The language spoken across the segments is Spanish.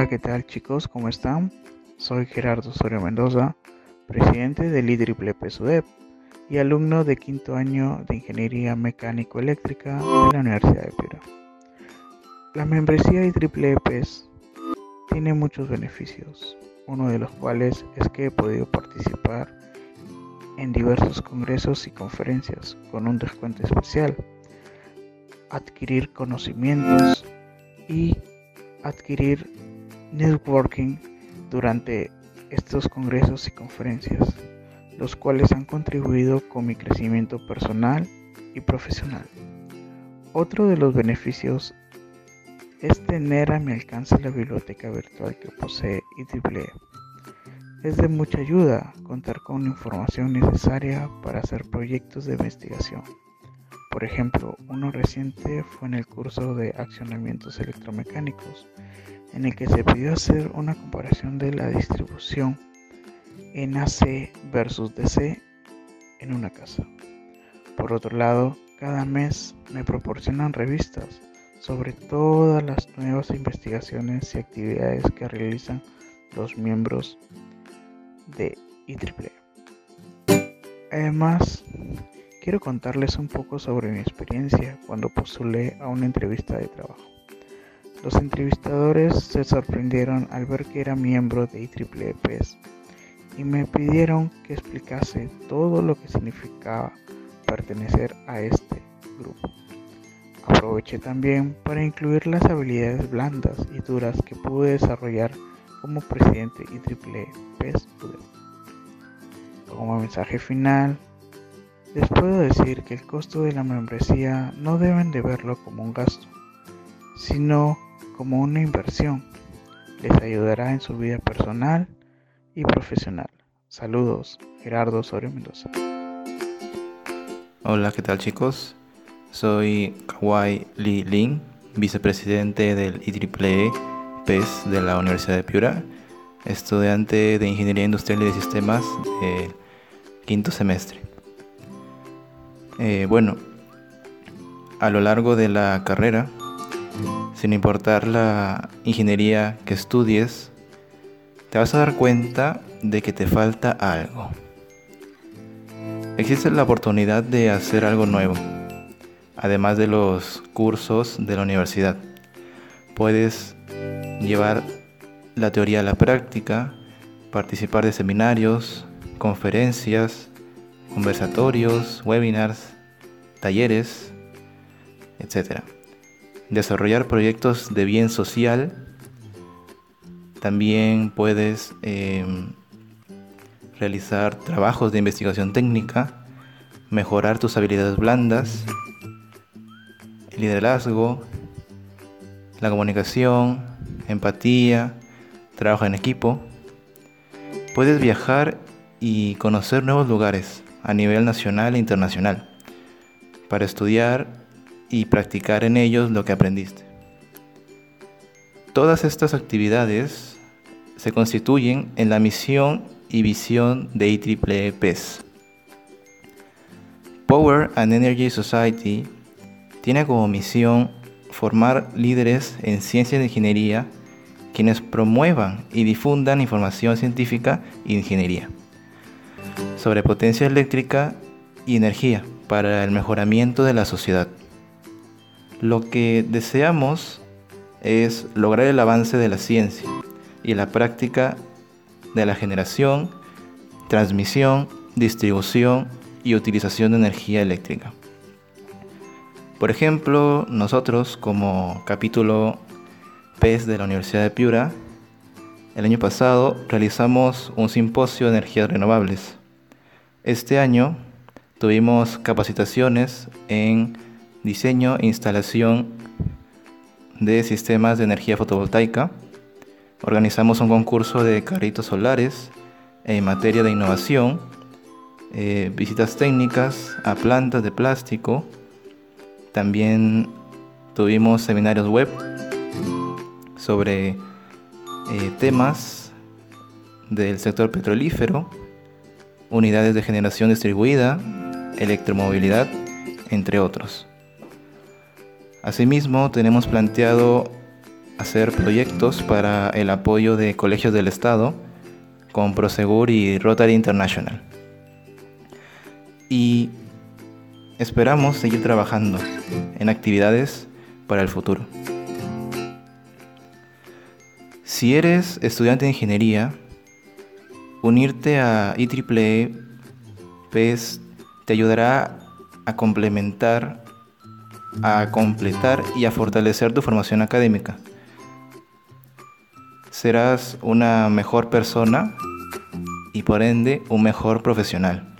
Hola, ¿qué tal chicos? ¿Cómo están? Soy Gerardo Soria Mendoza, presidente del IEEE SUDEP y alumno de quinto año de Ingeniería Mecánico-Eléctrica de la Universidad de Piura. La membresía IEEE tiene muchos beneficios, uno de los cuales es que he podido participar en diversos congresos y conferencias con un descuento especial, adquirir conocimientos y adquirir networking durante estos congresos y conferencias, los cuales han contribuido con mi crecimiento personal y profesional. Otro de los beneficios es tener a mi alcance la biblioteca virtual que posee IEEE. Es de mucha ayuda contar con la información necesaria para hacer proyectos de investigación. Por ejemplo, uno reciente fue en el curso de accionamientos electromecánicos, en el que se pidió hacer una comparación de la distribución en AC versus DC en una casa. Por otro lado, cada mes me proporcionan revistas sobre todas las nuevas investigaciones y actividades que realizan los miembros de IEEE. Además, quiero contarles un poco sobre mi experiencia cuando postulé a una entrevista de trabajo. Los entrevistadores se sorprendieron al ver que era miembro de IEEE PES y me pidieron que explicase todo lo que significaba pertenecer a este grupo. Aproveché también para incluir las habilidades blandas y duras que pude desarrollar como presidente IEEE PES Como mensaje final, les puedo decir que el costo de la membresía no deben de verlo como un gasto, sino como una inversión. Les ayudará en su vida personal y profesional. Saludos, Gerardo Osorio Mendoza. Hola, ¿qué tal chicos? Soy Kawai Li Lin, vicepresidente del IEEE PES de la Universidad de Piura, estudiante de Ingeniería Industrial y de Sistemas del quinto semestre. Eh, bueno, a lo largo de la carrera, sin importar la ingeniería que estudies, te vas a dar cuenta de que te falta algo. Existe la oportunidad de hacer algo nuevo, además de los cursos de la universidad. Puedes llevar la teoría a la práctica, participar de seminarios, conferencias, conversatorios, webinars, talleres, etc. Desarrollar proyectos de bien social. También puedes em, realizar trabajos de investigación técnica, mejorar tus habilidades blandas, liderazgo, la comunicación, empatía, trabajo en equipo. Puedes viajar y conocer nuevos lugares a nivel nacional e internacional para estudiar y practicar en ellos lo que aprendiste. Todas estas actividades se constituyen en la misión y visión de IEEE PES. Power and Energy Society tiene como misión formar líderes en ciencia de ingeniería quienes promuevan y difundan información científica e ingeniería sobre potencia eléctrica y energía para el mejoramiento de la sociedad. Lo que deseamos es lograr el avance de la ciencia y la práctica de la generación, transmisión, distribución y utilización de energía eléctrica. Por ejemplo, nosotros como capítulo PES de la Universidad de Piura, el año pasado realizamos un simposio de energías renovables este año tuvimos capacitaciones en diseño e instalación de sistemas de energía fotovoltaica. Organizamos un concurso de carritos solares en materia de innovación, eh, visitas técnicas a plantas de plástico. También tuvimos seminarios web sobre eh, temas del sector petrolífero unidades de generación distribuida, electromovilidad, entre otros. Asimismo, tenemos planteado hacer proyectos para el apoyo de colegios del Estado con Prosegur y Rotary International. Y esperamos seguir trabajando en actividades para el futuro. Si eres estudiante de ingeniería, unirte a IEEE PES te ayudará a complementar, a completar y a fortalecer tu formación académica. Serás una mejor persona y por ende un mejor profesional.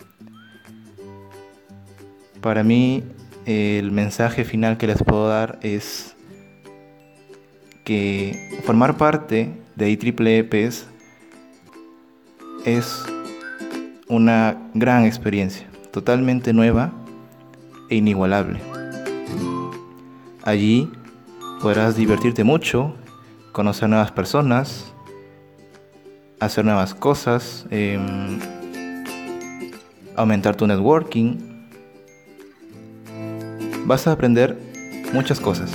Para mí el mensaje final que les puedo dar es que formar parte de IEEE PES es una gran experiencia, totalmente nueva e inigualable. Allí podrás divertirte mucho, conocer nuevas personas, hacer nuevas cosas, em, aumentar tu networking. Vas a aprender muchas cosas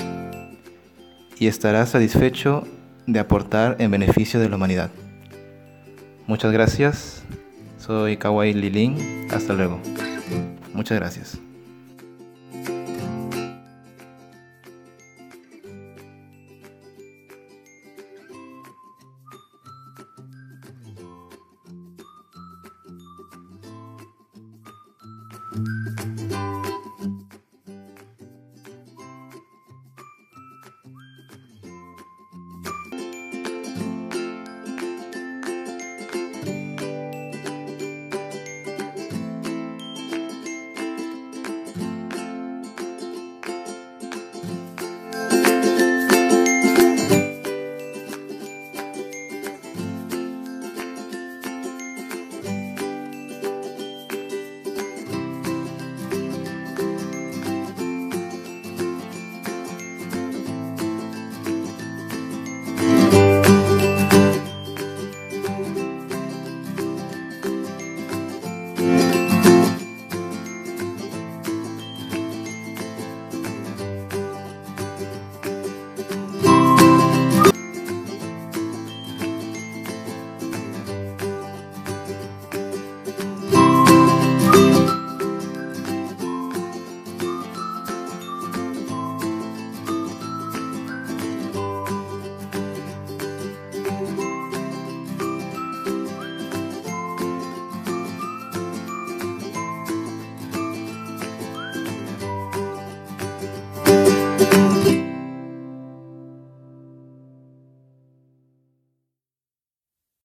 y estarás satisfecho de aportar en beneficio de la humanidad. Muchas gracias. Soy Kawaii Lilin. Hasta luego. Muchas gracias. Música